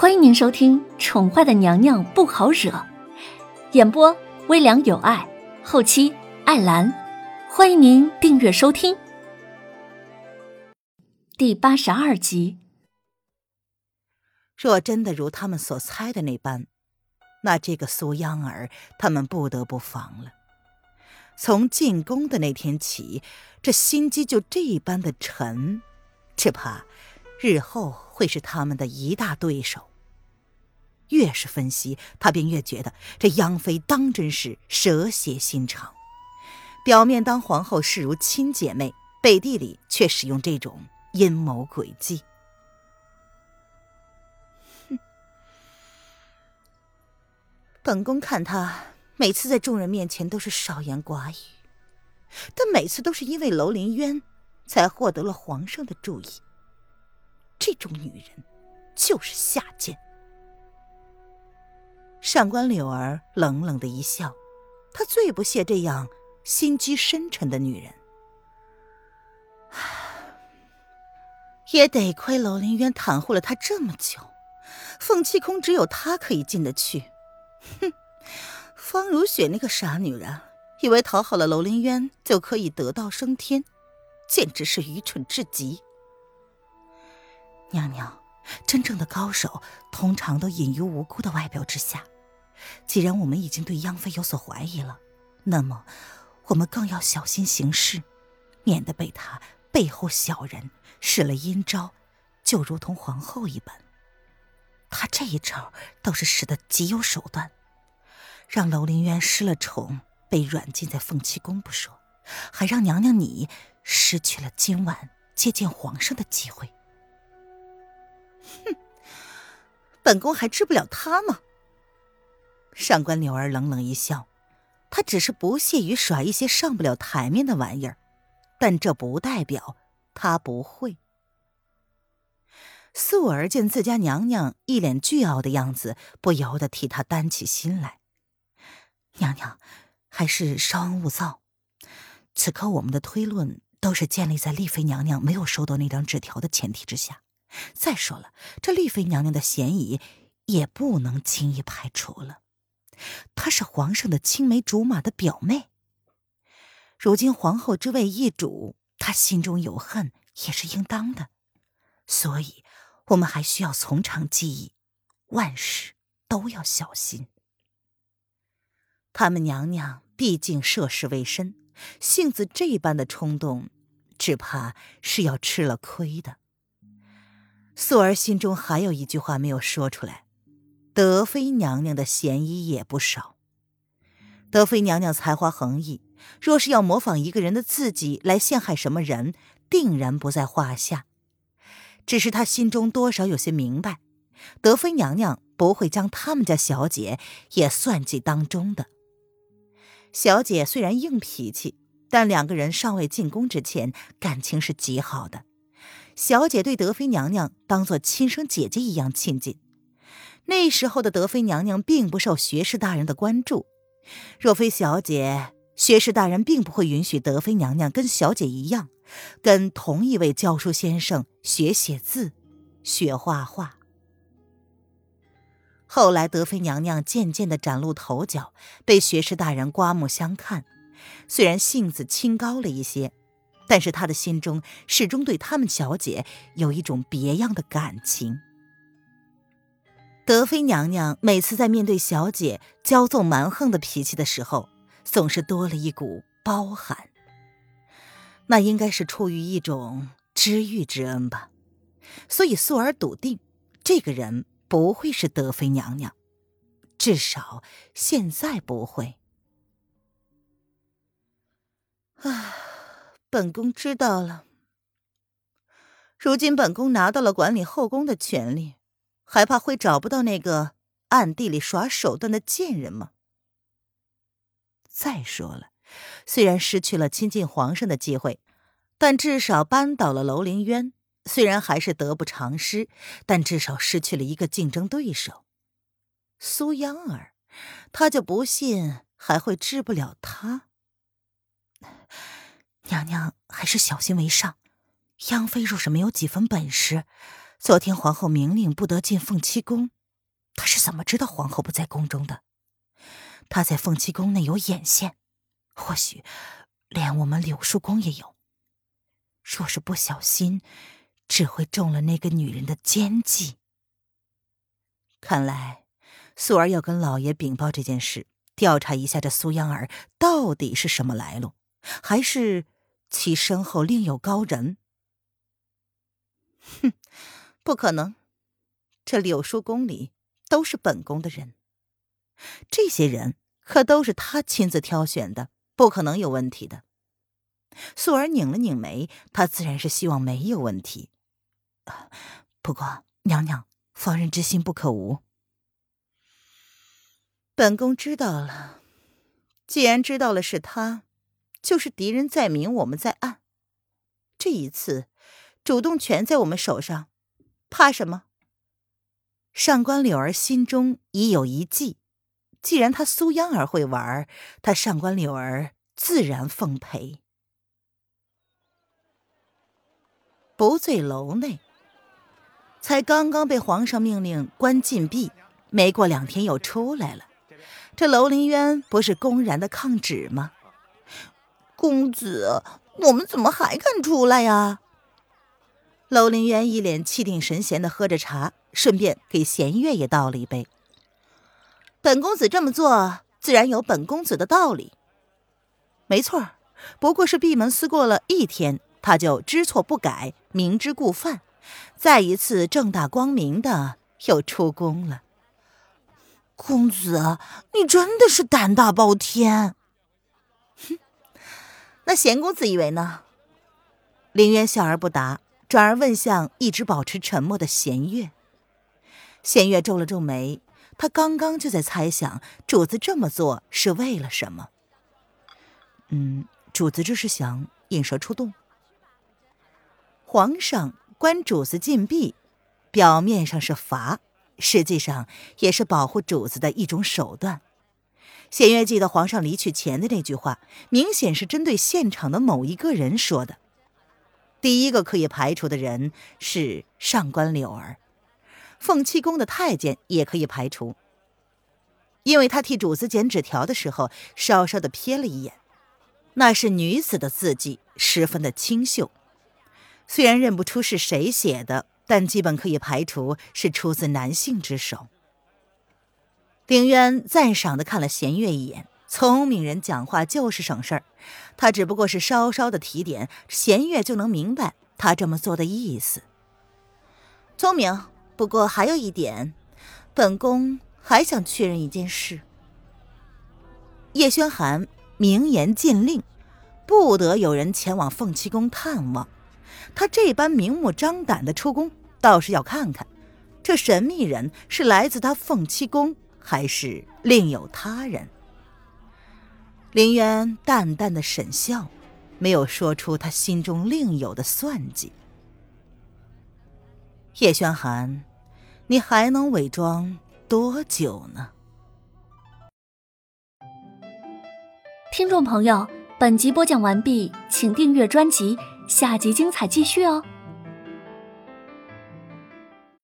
欢迎您收听《宠坏的娘娘不好惹》，演播微凉有爱，后期艾兰。欢迎您订阅收听第八十二集。若真的如他们所猜的那般，那这个苏央儿他们不得不防了。从进宫的那天起，这心机就这般的沉，只怕日后会是他们的一大对手。越是分析，他便越觉得这央妃当真是蛇蝎心肠。表面当皇后视如亲姐妹，背地里却使用这种阴谋诡计。哼，本宫看他每次在众人面前都是少言寡语，但每次都是因为楼林渊才获得了皇上的注意。这种女人就是下贱。上官柳儿冷冷的一笑，她最不屑这样心机深沉的女人。也得亏楼林渊袒护了她这么久，凤栖空只有她可以进得去。哼，方如雪那个傻女人，以为讨好了楼林渊就可以得道升天，简直是愚蠢至极。娘娘。真正的高手通常都隐于无辜的外表之下。既然我们已经对央妃有所怀疑了，那么我们更要小心行事，免得被他背后小人使了阴招，就如同皇后一般。他这一招倒是使得极有手段，让楼凌渊失了宠，被软禁在凤栖宫不说，还让娘娘你失去了今晚接见皇上的机会。哼，本宫还治不了他吗？上官柳儿冷冷一笑，她只是不屑于耍一些上不了台面的玩意儿，但这不代表她不会。素儿见自家娘娘一脸倨傲的样子，不由得替她担起心来。娘娘，还是稍安勿躁。此刻我们的推论都是建立在丽妃娘娘没有收到那张纸条的前提之下。再说了，这丽妃娘娘的嫌疑也不能轻易排除了。她是皇上的青梅竹马的表妹，如今皇后之位易主，她心中有恨也是应当的。所以，我们还需要从长计议，万事都要小心。他们娘娘毕竟涉世未深，性子这般的冲动，只怕是要吃了亏的。素儿心中还有一句话没有说出来：德妃娘娘的嫌疑也不少。德妃娘娘才华横溢，若是要模仿一个人的字迹来陷害什么人，定然不在话下。只是她心中多少有些明白，德妃娘娘不会将他们家小姐也算计当中的。小姐虽然硬脾气，但两个人尚未进宫之前，感情是极好的。小姐对德妃娘娘当做亲生姐姐一样亲近。那时候的德妃娘娘并不受学士大人的关注，若非小姐，学士大人并不会允许德妃娘娘跟小姐一样，跟同一位教书先生学写字、学画画。后来德妃娘娘渐渐的崭露头角，被学士大人刮目相看，虽然性子清高了一些。但是他的心中始终对他们小姐有一种别样的感情。德妃娘娘每次在面对小姐骄纵蛮横的脾气的时候，总是多了一股包含。那应该是出于一种知遇之恩吧。所以素儿笃定，这个人不会是德妃娘娘，至少现在不会。啊。本宫知道了。如今本宫拿到了管理后宫的权利，还怕会找不到那个暗地里耍手段的贱人吗？再说了，虽然失去了亲近皇上的机会，但至少扳倒了楼凌渊。虽然还是得不偿失，但至少失去了一个竞争对手。苏央儿，他就不信还会治不了他。娘娘还是小心为上。央妃若是没有几分本事，昨天皇后明令不得进凤栖宫，她是怎么知道皇后不在宫中的？她在凤栖宫内有眼线，或许连我们柳树宫也有。若是不小心，只会中了那个女人的奸计。看来，素儿要跟老爷禀报这件事，调查一下这苏央儿到底是什么来路，还是其身后另有高人？哼！不可能，这柳叔宫里都是本宫的人，这些人可都是他亲自挑选的，不可能有问题的。素儿拧了拧眉，她自然是希望没有问题。不过，娘娘防人之心不可无。本宫知道了，既然知道了是他，就是敌人在明，我们在暗。这一次，主动权在我们手上。怕什么？上官柳儿心中已有一计，既然他苏央儿会玩，他上官柳儿自然奉陪。不醉楼内，才刚刚被皇上命令关禁闭，没过两天又出来了。这楼林渊不是公然的抗旨吗？公子，我们怎么还敢出来呀？楼凌渊一脸气定神闲的喝着茶，顺便给弦月也倒了一杯。本公子这么做，自然有本公子的道理。没错，不过是闭门思过了一天，他就知错不改，明知故犯，再一次正大光明的又出宫了。公子，你真的是胆大包天。那贤公子以为呢？凌渊笑而不答。转而问向一直保持沉默的弦月，弦月皱了皱眉，他刚刚就在猜想主子这么做是为了什么。嗯，主子这是想引蛇出洞。皇上关主子禁闭，表面上是罚，实际上也是保护主子的一种手段。弦月记得皇上离去前的那句话，明显是针对现场的某一个人说的。第一个可以排除的人是上官柳儿，凤栖宫的太监也可以排除，因为他替主子捡纸条的时候，稍稍的瞥了一眼，那是女子的字迹，十分的清秀。虽然认不出是谁写的，但基本可以排除是出自男性之手。凌渊赞赏的看了弦月一眼。聪明人讲话就是省事儿，他只不过是稍稍的提点，弦月就能明白他这么做的意思。聪明，不过还有一点，本宫还想确认一件事。叶轩寒明言禁令，不得有人前往凤栖宫探望。他这般明目张胆的出宫，倒是要看看，这神秘人是来自他凤栖宫，还是另有他人。林渊淡淡的沈笑，没有说出他心中另有的算计。叶轩寒，你还能伪装多久呢？听众朋友，本集播讲完毕，请订阅专辑，下集精彩继续哦。